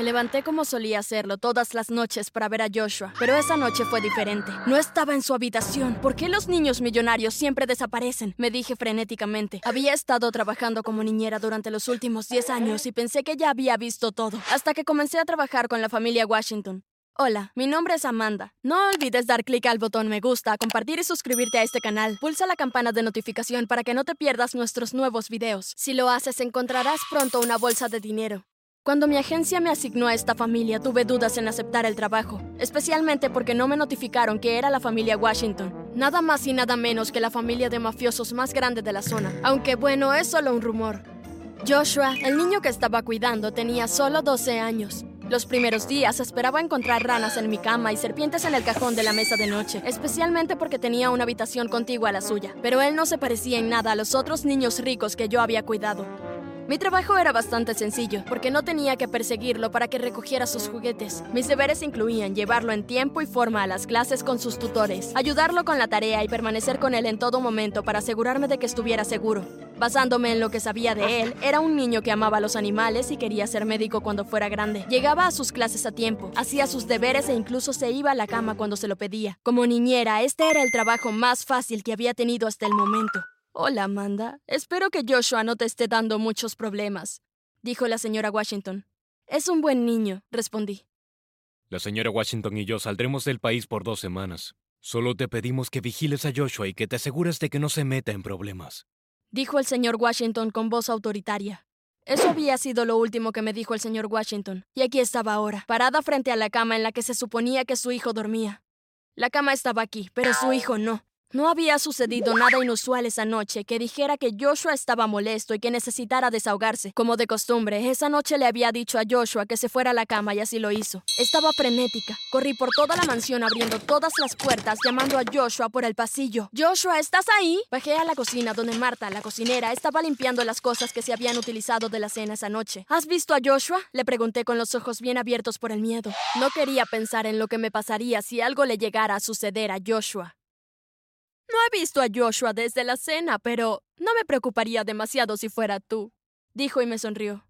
Me levanté como solía hacerlo todas las noches para ver a Joshua, pero esa noche fue diferente. No estaba en su habitación. ¿Por qué los niños millonarios siempre desaparecen? Me dije frenéticamente. Había estado trabajando como niñera durante los últimos 10 años y pensé que ya había visto todo, hasta que comencé a trabajar con la familia Washington. Hola, mi nombre es Amanda. No olvides dar clic al botón me gusta, compartir y suscribirte a este canal. Pulsa la campana de notificación para que no te pierdas nuestros nuevos videos. Si lo haces, encontrarás pronto una bolsa de dinero. Cuando mi agencia me asignó a esta familia, tuve dudas en aceptar el trabajo, especialmente porque no me notificaron que era la familia Washington, nada más y nada menos que la familia de mafiosos más grande de la zona, aunque bueno, es solo un rumor. Joshua, el niño que estaba cuidando, tenía solo 12 años. Los primeros días esperaba encontrar ranas en mi cama y serpientes en el cajón de la mesa de noche, especialmente porque tenía una habitación contigua a la suya, pero él no se parecía en nada a los otros niños ricos que yo había cuidado. Mi trabajo era bastante sencillo, porque no tenía que perseguirlo para que recogiera sus juguetes. Mis deberes incluían llevarlo en tiempo y forma a las clases con sus tutores, ayudarlo con la tarea y permanecer con él en todo momento para asegurarme de que estuviera seguro. Basándome en lo que sabía de él, era un niño que amaba los animales y quería ser médico cuando fuera grande. Llegaba a sus clases a tiempo, hacía sus deberes e incluso se iba a la cama cuando se lo pedía. Como niñera, este era el trabajo más fácil que había tenido hasta el momento. Hola, Amanda. Espero que Joshua no te esté dando muchos problemas, dijo la señora Washington. Es un buen niño, respondí. La señora Washington y yo saldremos del país por dos semanas. Solo te pedimos que vigiles a Joshua y que te asegures de que no se meta en problemas, dijo el señor Washington con voz autoritaria. Eso había sido lo último que me dijo el señor Washington, y aquí estaba ahora, parada frente a la cama en la que se suponía que su hijo dormía. La cama estaba aquí, pero su hijo no. No había sucedido nada inusual esa noche que dijera que Joshua estaba molesto y que necesitara desahogarse. Como de costumbre, esa noche le había dicho a Joshua que se fuera a la cama y así lo hizo. Estaba frenética. Corrí por toda la mansión abriendo todas las puertas, llamando a Joshua por el pasillo. Joshua, ¿estás ahí? Bajé a la cocina donde Marta, la cocinera, estaba limpiando las cosas que se habían utilizado de la cena esa noche. ¿Has visto a Joshua? Le pregunté con los ojos bien abiertos por el miedo. No quería pensar en lo que me pasaría si algo le llegara a suceder a Joshua. No he visto a Joshua desde la cena, pero no me preocuparía demasiado si fuera tú, dijo y me sonrió.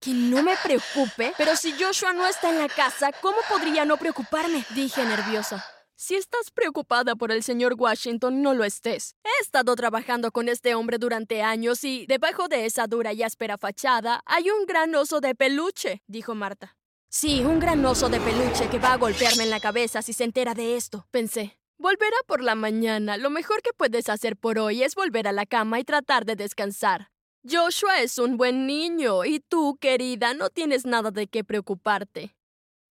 Que no me preocupe, pero si Joshua no está en la casa, ¿cómo podría no preocuparme? dije nerviosa. Si estás preocupada por el señor Washington, no lo estés. He estado trabajando con este hombre durante años y debajo de esa dura y áspera fachada hay un gran oso de peluche, dijo Marta. Sí, un gran oso de peluche que va a golpearme en la cabeza si se entera de esto, pensé. Volverá por la mañana. Lo mejor que puedes hacer por hoy es volver a la cama y tratar de descansar. Joshua es un buen niño y tú, querida, no tienes nada de qué preocuparte.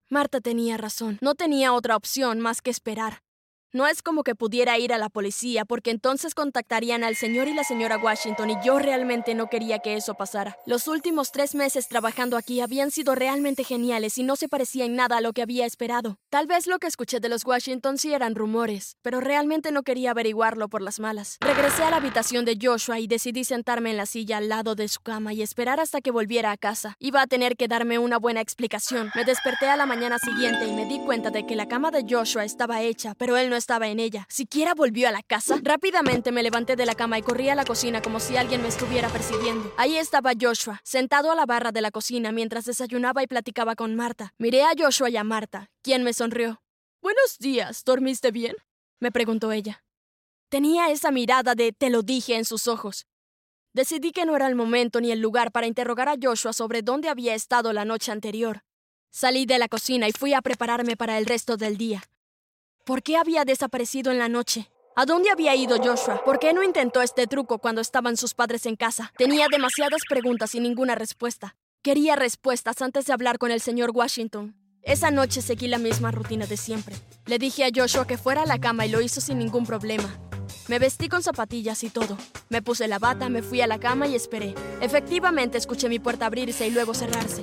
Marta tenía razón. No tenía otra opción más que esperar. No es como que pudiera ir a la policía, porque entonces contactarían al señor y la señora Washington y yo realmente no quería que eso pasara. Los últimos tres meses trabajando aquí habían sido realmente geniales y no se parecía en nada a lo que había esperado. Tal vez lo que escuché de los Washington sí eran rumores, pero realmente no quería averiguarlo por las malas. Regresé a la habitación de Joshua y decidí sentarme en la silla al lado de su cama y esperar hasta que volviera a casa. Iba a tener que darme una buena explicación. Me desperté a la mañana siguiente y me di cuenta de que la cama de Joshua estaba hecha, pero él no estaba en ella. ¿Siquiera volvió a la casa? Rápidamente me levanté de la cama y corrí a la cocina como si alguien me estuviera persiguiendo. Ahí estaba Joshua, sentado a la barra de la cocina mientras desayunaba y platicaba con Marta. Miré a Joshua y a Marta, quien me sonrió. Buenos días, ¿dormiste bien? me preguntó ella. Tenía esa mirada de te lo dije en sus ojos. Decidí que no era el momento ni el lugar para interrogar a Joshua sobre dónde había estado la noche anterior. Salí de la cocina y fui a prepararme para el resto del día. ¿Por qué había desaparecido en la noche? ¿A dónde había ido Joshua? ¿Por qué no intentó este truco cuando estaban sus padres en casa? Tenía demasiadas preguntas y ninguna respuesta. Quería respuestas antes de hablar con el señor Washington. Esa noche seguí la misma rutina de siempre. Le dije a Joshua que fuera a la cama y lo hizo sin ningún problema. Me vestí con zapatillas y todo. Me puse la bata, me fui a la cama y esperé. Efectivamente escuché mi puerta abrirse y luego cerrarse.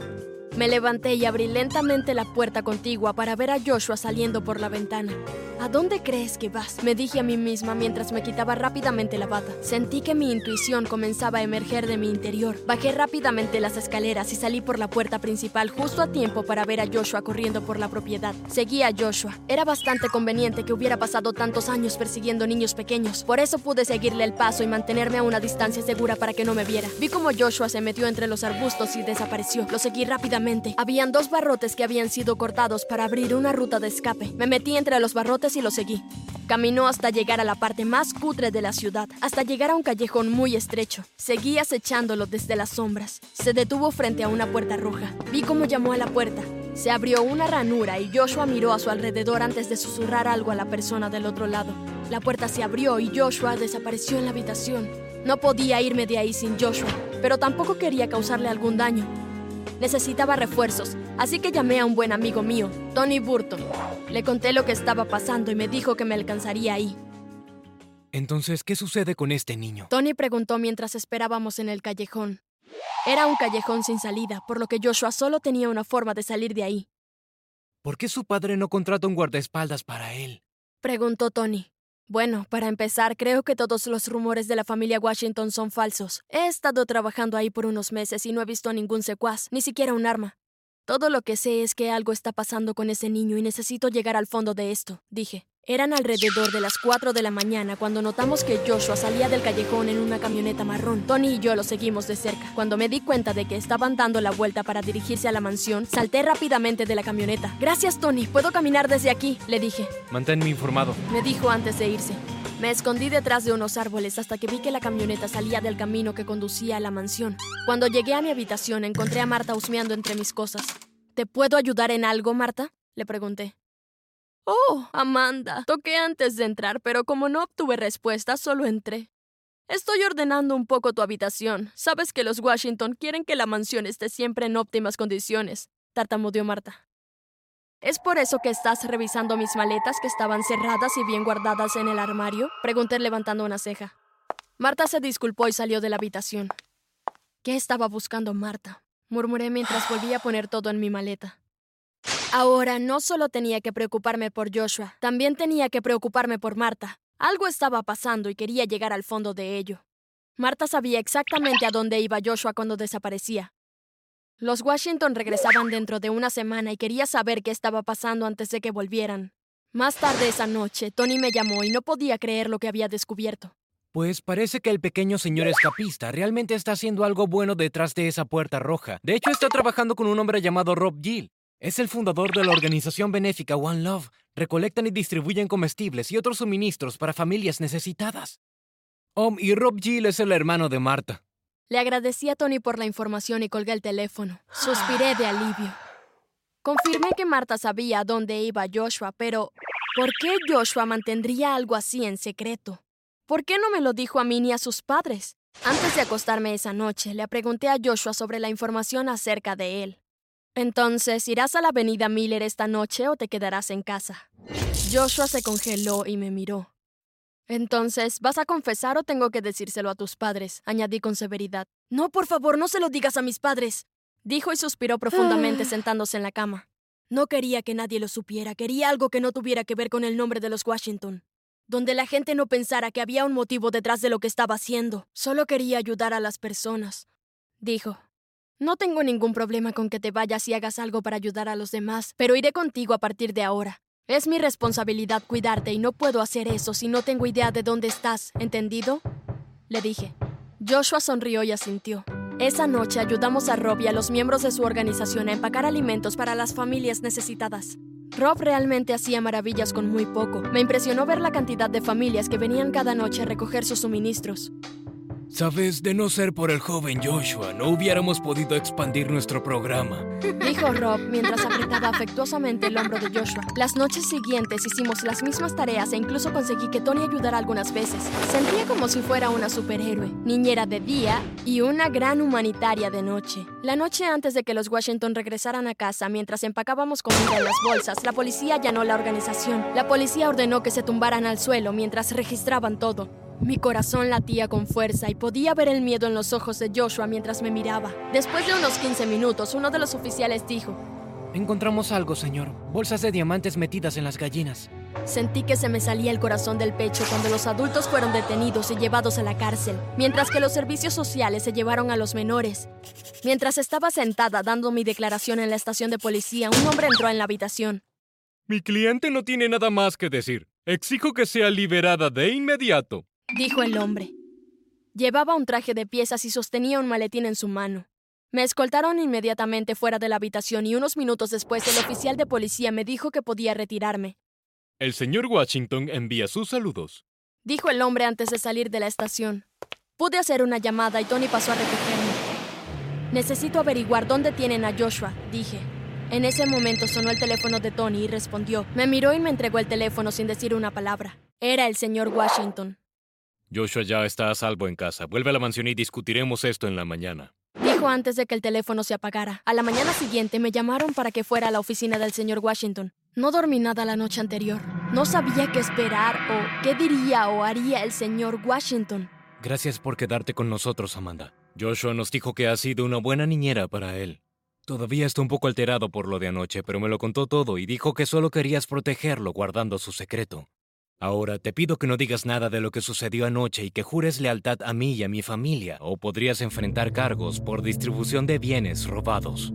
Me levanté y abrí lentamente la puerta contigua para ver a Joshua saliendo por la ventana. ¿A dónde crees que vas? Me dije a mí misma mientras me quitaba rápidamente la bata. Sentí que mi intuición comenzaba a emerger de mi interior. Bajé rápidamente las escaleras y salí por la puerta principal justo a tiempo para ver a Joshua corriendo por la propiedad. Seguí a Joshua. Era bastante conveniente que hubiera pasado tantos años persiguiendo niños pequeños. Por eso pude seguirle el paso y mantenerme a una distancia segura para que no me viera. Vi como Joshua se metió entre los arbustos y desapareció. Lo seguí rápidamente. Habían dos barrotes que habían sido cortados para abrir una ruta de escape. Me metí entre los barrotes y lo seguí. Caminó hasta llegar a la parte más cutre de la ciudad, hasta llegar a un callejón muy estrecho. Seguí acechándolo desde las sombras. Se detuvo frente a una puerta roja. Vi cómo llamó a la puerta. Se abrió una ranura y Joshua miró a su alrededor antes de susurrar algo a la persona del otro lado. La puerta se abrió y Joshua desapareció en la habitación. No podía irme de ahí sin Joshua, pero tampoco quería causarle algún daño. Necesitaba refuerzos, así que llamé a un buen amigo mío, Tony Burton. Le conté lo que estaba pasando y me dijo que me alcanzaría ahí. Entonces, ¿qué sucede con este niño? Tony preguntó mientras esperábamos en el callejón. Era un callejón sin salida, por lo que Joshua solo tenía una forma de salir de ahí. ¿Por qué su padre no contrata un guardaespaldas para él? Preguntó Tony. Bueno, para empezar, creo que todos los rumores de la familia Washington son falsos. He estado trabajando ahí por unos meses y no he visto ningún secuaz, ni siquiera un arma. Todo lo que sé es que algo está pasando con ese niño y necesito llegar al fondo de esto, dije. Eran alrededor de las 4 de la mañana cuando notamos que Joshua salía del callejón en una camioneta marrón. Tony y yo lo seguimos de cerca. Cuando me di cuenta de que estaban dando la vuelta para dirigirse a la mansión, salté rápidamente de la camioneta. Gracias, Tony. Puedo caminar desde aquí, le dije. Manténme informado. Me dijo antes de irse. Me escondí detrás de unos árboles hasta que vi que la camioneta salía del camino que conducía a la mansión. Cuando llegué a mi habitación encontré a Marta husmeando entre mis cosas. ¿Te puedo ayudar en algo, Marta? Le pregunté. Oh, Amanda. Toqué antes de entrar, pero como no obtuve respuesta, solo entré. Estoy ordenando un poco tu habitación. Sabes que los Washington quieren que la mansión esté siempre en óptimas condiciones, tartamudeó Marta. ¿Es por eso que estás revisando mis maletas que estaban cerradas y bien guardadas en el armario? Pregunté levantando una ceja. Marta se disculpó y salió de la habitación. ¿Qué estaba buscando Marta? murmuré mientras volvía a poner todo en mi maleta. Ahora no solo tenía que preocuparme por Joshua, también tenía que preocuparme por Marta. Algo estaba pasando y quería llegar al fondo de ello. Marta sabía exactamente a dónde iba Joshua cuando desaparecía. Los Washington regresaban dentro de una semana y quería saber qué estaba pasando antes de que volvieran. Más tarde esa noche, Tony me llamó y no podía creer lo que había descubierto. Pues parece que el pequeño señor escapista realmente está haciendo algo bueno detrás de esa puerta roja. De hecho, está trabajando con un hombre llamado Rob Gill. Es el fundador de la organización benéfica One Love. Recolectan y distribuyen comestibles y otros suministros para familias necesitadas. Om y Rob Gill es el hermano de Marta. Le agradecí a Tony por la información y colgué el teléfono. Suspiré de alivio. Confirmé que Marta sabía dónde iba Joshua, pero ¿por qué Joshua mantendría algo así en secreto? ¿Por qué no me lo dijo a mí ni a sus padres? Antes de acostarme esa noche, le pregunté a Joshua sobre la información acerca de él. Entonces, ¿irás a la avenida Miller esta noche o te quedarás en casa? Joshua se congeló y me miró. Entonces, ¿vas a confesar o tengo que decírselo a tus padres? añadí con severidad. No, por favor, no se lo digas a mis padres, dijo y suspiró profundamente sentándose en la cama. No quería que nadie lo supiera, quería algo que no tuviera que ver con el nombre de los Washington. Donde la gente no pensara que había un motivo detrás de lo que estaba haciendo. Solo quería ayudar a las personas, dijo. No tengo ningún problema con que te vayas y hagas algo para ayudar a los demás, pero iré contigo a partir de ahora. Es mi responsabilidad cuidarte y no puedo hacer eso si no tengo idea de dónde estás, ¿entendido? Le dije. Joshua sonrió y asintió. Esa noche ayudamos a Rob y a los miembros de su organización a empacar alimentos para las familias necesitadas. Rob realmente hacía maravillas con muy poco. Me impresionó ver la cantidad de familias que venían cada noche a recoger sus suministros. Sabes, de no ser por el joven Joshua, no hubiéramos podido expandir nuestro programa. Dijo Rob mientras apretaba afectuosamente el hombro de Joshua. Las noches siguientes hicimos las mismas tareas e incluso conseguí que Tony ayudara algunas veces. Sentía como si fuera una superhéroe, niñera de día y una gran humanitaria de noche. La noche antes de que los Washington regresaran a casa mientras empacábamos comida en las bolsas, la policía allanó la organización. La policía ordenó que se tumbaran al suelo mientras registraban todo. Mi corazón latía con fuerza y podía ver el miedo en los ojos de Joshua mientras me miraba. Después de unos 15 minutos, uno de los oficiales dijo, Encontramos algo, señor. Bolsas de diamantes metidas en las gallinas. Sentí que se me salía el corazón del pecho cuando los adultos fueron detenidos y llevados a la cárcel, mientras que los servicios sociales se llevaron a los menores. Mientras estaba sentada dando mi declaración en la estación de policía, un hombre entró en la habitación. Mi cliente no tiene nada más que decir. Exijo que sea liberada de inmediato, dijo el hombre. Llevaba un traje de piezas y sostenía un maletín en su mano. Me escoltaron inmediatamente fuera de la habitación y unos minutos después el oficial de policía me dijo que podía retirarme. El señor Washington envía sus saludos, dijo el hombre antes de salir de la estación. Pude hacer una llamada y Tony pasó a recogerme. Necesito averiguar dónde tienen a Joshua, dije. En ese momento sonó el teléfono de Tony y respondió. Me miró y me entregó el teléfono sin decir una palabra. Era el señor Washington. Joshua ya está a salvo en casa. Vuelve a la mansión y discutiremos esto en la mañana. Dijo antes de que el teléfono se apagara. A la mañana siguiente me llamaron para que fuera a la oficina del señor Washington. No dormí nada la noche anterior. No sabía qué esperar o qué diría o haría el señor Washington. Gracias por quedarte con nosotros, Amanda. Joshua nos dijo que has sido una buena niñera para él. Todavía está un poco alterado por lo de anoche, pero me lo contó todo y dijo que solo querías protegerlo guardando su secreto. Ahora te pido que no digas nada de lo que sucedió anoche y que jures lealtad a mí y a mi familia, o podrías enfrentar cargos por distribución de bienes robados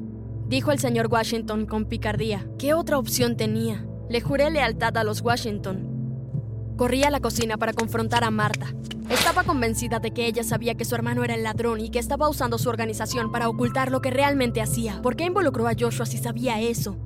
dijo el señor Washington con picardía. ¿Qué otra opción tenía? Le juré lealtad a los Washington. Corrí a la cocina para confrontar a Marta. Estaba convencida de que ella sabía que su hermano era el ladrón y que estaba usando su organización para ocultar lo que realmente hacía. ¿Por qué involucró a Joshua si sabía eso?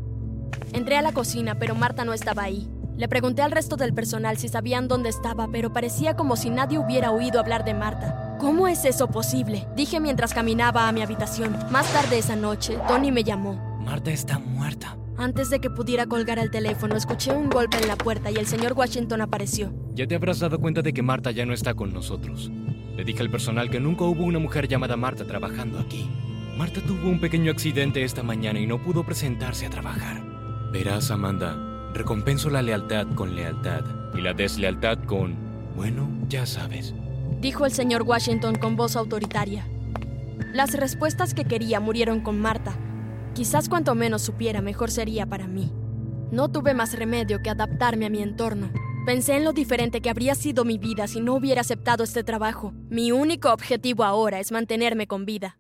Entré a la cocina, pero Marta no estaba ahí. Le pregunté al resto del personal si sabían dónde estaba, pero parecía como si nadie hubiera oído hablar de Marta. ¿Cómo es eso posible? Dije mientras caminaba a mi habitación. Más tarde esa noche, Tony me llamó. Marta está muerta. Antes de que pudiera colgar el teléfono, escuché un golpe en la puerta y el señor Washington apareció. Ya te habrás dado cuenta de que Marta ya no está con nosotros. Le dije al personal que nunca hubo una mujer llamada Marta trabajando aquí. Marta tuvo un pequeño accidente esta mañana y no pudo presentarse a trabajar. Verás, Amanda, recompenso la lealtad con lealtad y la deslealtad con, bueno, ya sabes dijo el señor Washington con voz autoritaria. Las respuestas que quería murieron con Marta. Quizás cuanto menos supiera, mejor sería para mí. No tuve más remedio que adaptarme a mi entorno. Pensé en lo diferente que habría sido mi vida si no hubiera aceptado este trabajo. Mi único objetivo ahora es mantenerme con vida.